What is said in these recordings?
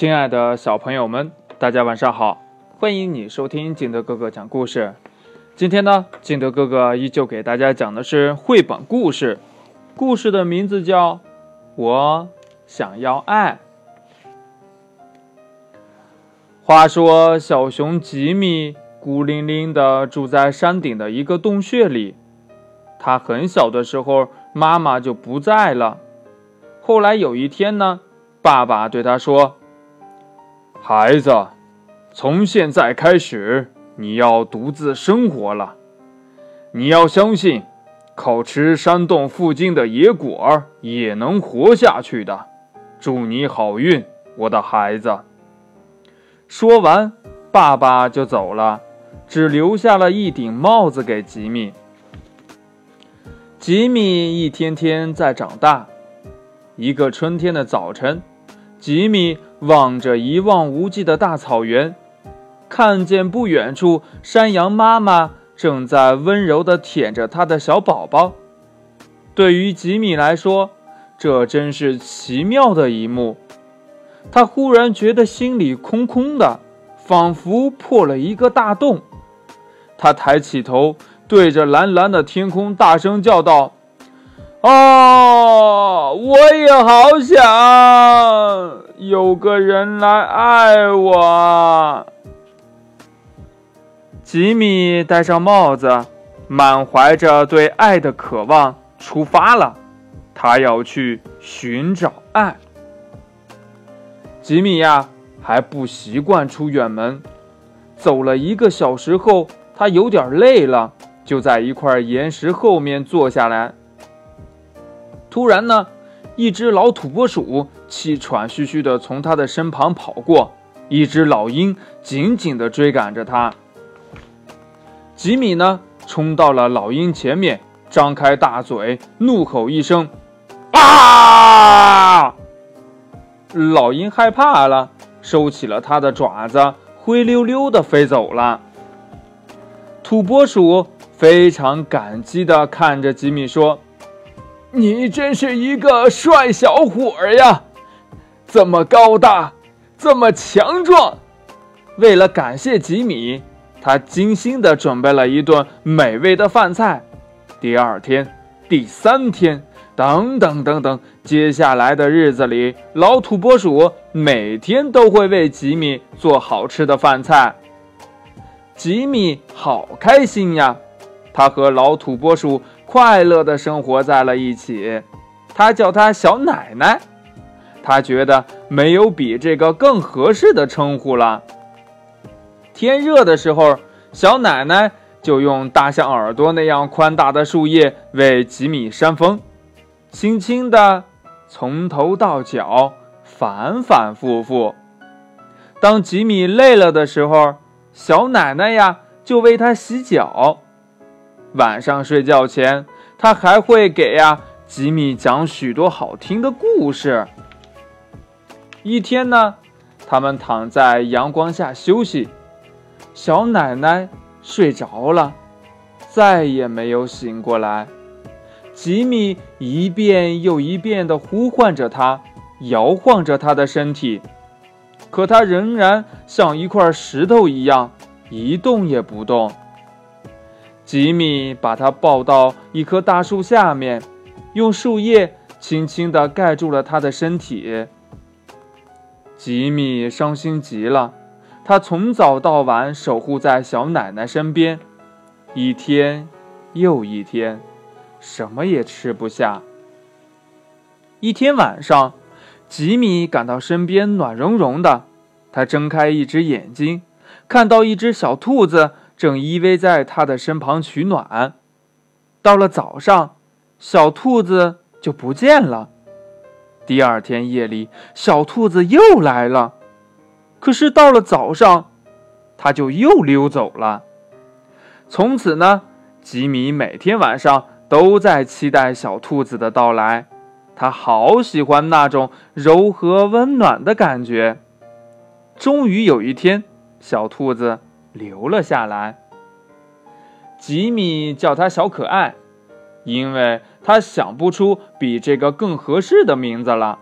亲爱的小朋友们，大家晚上好！欢迎你收听金德哥哥讲故事。今天呢，金德哥哥依旧给大家讲的是绘本故事，故事的名字叫《我想要爱》。话说，小熊吉米孤零零的住在山顶的一个洞穴里。他很小的时候，妈妈就不在了。后来有一天呢，爸爸对他说。孩子，从现在开始，你要独自生活了。你要相信，靠吃山洞附近的野果也能活下去的。祝你好运，我的孩子。说完，爸爸就走了，只留下了一顶帽子给吉米。吉米一天天在长大。一个春天的早晨，吉米。望着一望无际的大草原，看见不远处山羊妈妈正在温柔地舔着它的小宝宝。对于吉米来说，这真是奇妙的一幕。他忽然觉得心里空空的，仿佛破了一个大洞。他抬起头，对着蓝蓝的天空大声叫道。哦，我也好想有个人来爱我。吉米戴上帽子，满怀着对爱的渴望出发了。他要去寻找爱。吉米呀，还不习惯出远门。走了一个小时后，他有点累了，就在一块岩石后面坐下来。突然呢，一只老土拨鼠气喘吁吁地从他的身旁跑过，一只老鹰紧紧地追赶着他。吉米呢，冲到了老鹰前面，张开大嘴，怒吼一声：“啊！”老鹰害怕了，收起了它的爪子，灰溜溜地飞走了。土拨鼠非常感激地看着吉米说。你真是一个帅小伙儿呀，这么高大，这么强壮。为了感谢吉米，他精心的准备了一顿美味的饭菜。第二天、第三天，等等等等，接下来的日子里，老土拨鼠每天都会为吉米做好吃的饭菜。吉米好开心呀，他和老土拨鼠。快乐的生活在了一起，他叫她小奶奶，他觉得没有比这个更合适的称呼了。天热的时候，小奶奶就用大象耳朵那样宽大的树叶为吉米扇风，轻轻的从头到脚，反反复复。当吉米累了的时候，小奶奶呀就为他洗脚。晚上睡觉前，他还会给呀吉米讲许多好听的故事。一天呢，他们躺在阳光下休息，小奶奶睡着了，再也没有醒过来。吉米一遍又一遍地呼唤着她，摇晃着她的身体，可她仍然像一块石头一样，一动也不动。吉米把他抱到一棵大树下面，用树叶轻轻地盖住了他的身体。吉米伤心极了，他从早到晚守护在小奶奶身边，一天又一天，什么也吃不下。一天晚上，吉米感到身边暖融融的，他睁开一只眼睛，看到一只小兔子。正依偎在他的身旁取暖。到了早上，小兔子就不见了。第二天夜里，小兔子又来了，可是到了早上，它就又溜走了。从此呢，吉米每天晚上都在期待小兔子的到来。他好喜欢那种柔和温暖的感觉。终于有一天，小兔子。留了下来。吉米叫他小可爱，因为他想不出比这个更合适的名字了。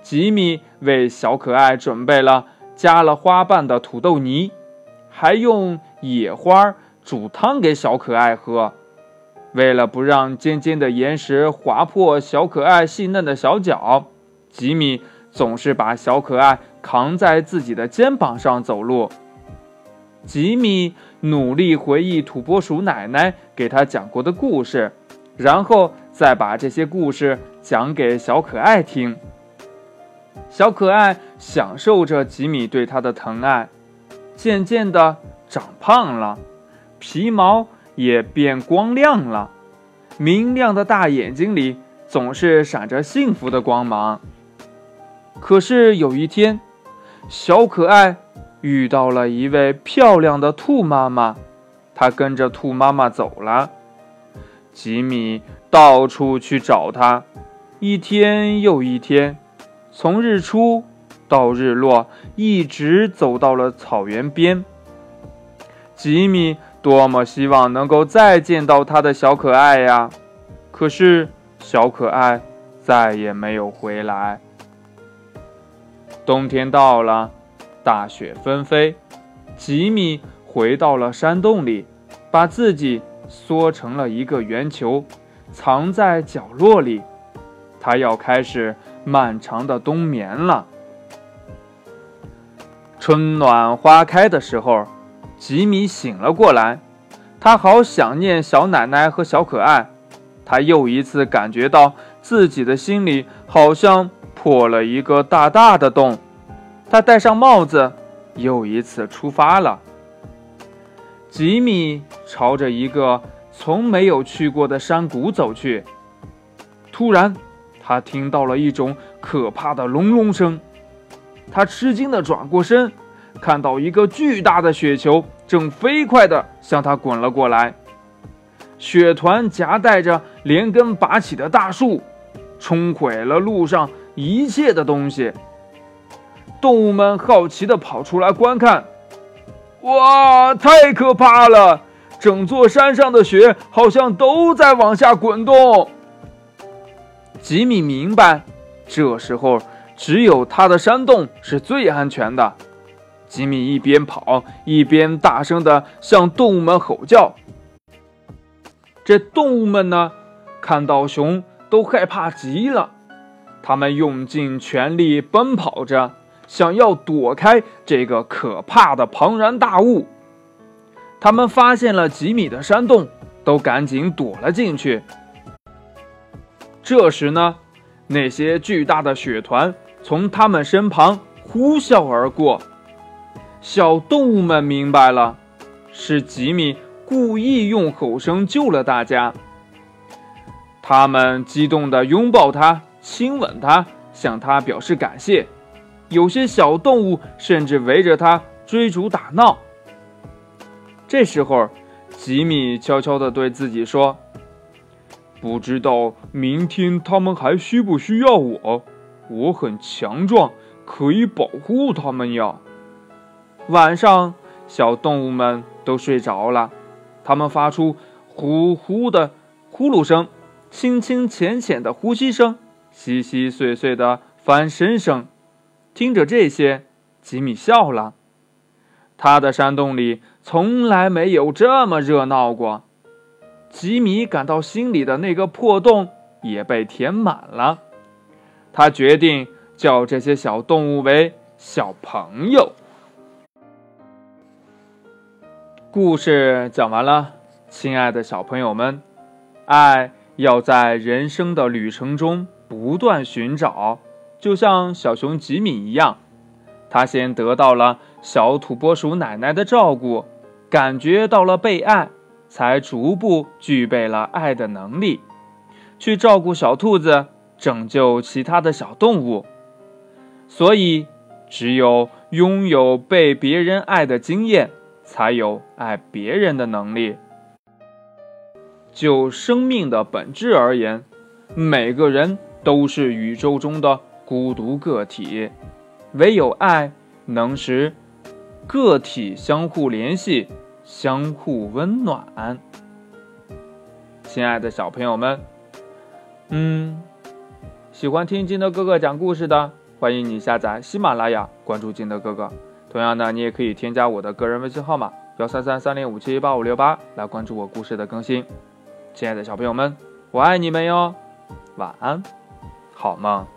吉米为小可爱准备了加了花瓣的土豆泥，还用野花煮汤给小可爱喝。为了不让尖尖的岩石划破小可爱细嫩的小脚，吉米总是把小可爱扛在自己的肩膀上走路。吉米努力回忆土拨鼠奶奶给他讲过的故事，然后再把这些故事讲给小可爱听。小可爱享受着吉米对他的疼爱，渐渐的长胖了，皮毛也变光亮了，明亮的大眼睛里总是闪着幸福的光芒。可是有一天，小可爱遇到了一位漂亮的兔妈妈，他跟着兔妈妈走了。吉米到处去找她，一天又一天。从日出到日落，一直走到了草原边。吉米多么希望能够再见到他的小可爱呀！可是小可爱再也没有回来。冬天到了，大雪纷飞，吉米回到了山洞里，把自己缩成了一个圆球，藏在角落里。他要开始。漫长的冬眠了。春暖花开的时候，吉米醒了过来，他好想念小奶奶和小可爱。他又一次感觉到自己的心里好像破了一个大大的洞。他戴上帽子，又一次出发了。吉米朝着一个从没有去过的山谷走去，突然。他听到了一种可怕的隆隆声，他吃惊地转过身，看到一个巨大的雪球正飞快地向他滚了过来。雪团夹带着连根拔起的大树，冲毁了路上一切的东西。动物们好奇地跑出来观看。哇，太可怕了！整座山上的雪好像都在往下滚动。吉米明白，这时候只有他的山洞是最安全的。吉米一边跑一边大声地向动物们吼叫。这动物们呢，看到熊都害怕极了，他们用尽全力奔跑着，想要躲开这个可怕的庞然大物。他们发现了吉米的山洞，都赶紧躲了进去。这时呢，那些巨大的雪团从他们身旁呼啸而过。小动物们明白了，是吉米故意用吼声救了大家。他们激动地拥抱他，亲吻他，向他表示感谢。有些小动物甚至围着他追逐打闹。这时候，吉米悄悄地对自己说。不知道明天他们还需不需要我？我很强壮，可以保护他们呀。晚上，小动物们都睡着了，它们发出呼呼的呼噜声，轻轻浅浅的呼吸声，稀稀碎碎的翻身声。听着这些，吉米笑了。他的山洞里从来没有这么热闹过。吉米感到心里的那个破洞也被填满了，他决定叫这些小动物为小朋友。故事讲完了，亲爱的小朋友们，爱要在人生的旅程中不断寻找，就像小熊吉米一样，他先得到了小土拨鼠奶奶的照顾，感觉到了被爱。才逐步具备了爱的能力，去照顾小兔子，拯救其他的小动物。所以，只有拥有被别人爱的经验，才有爱别人的能力。就生命的本质而言，每个人都是宇宙中的孤独个体，唯有爱能使个体相互联系。相互温暖，亲爱的小朋友们，嗯，喜欢听金德哥哥讲故事的，欢迎你下载喜马拉雅，关注金德哥哥。同样呢，你也可以添加我的个人微信号码幺三三三零五七八五六八来关注我故事的更新。亲爱的小朋友们，我爱你们哟，晚安，好梦。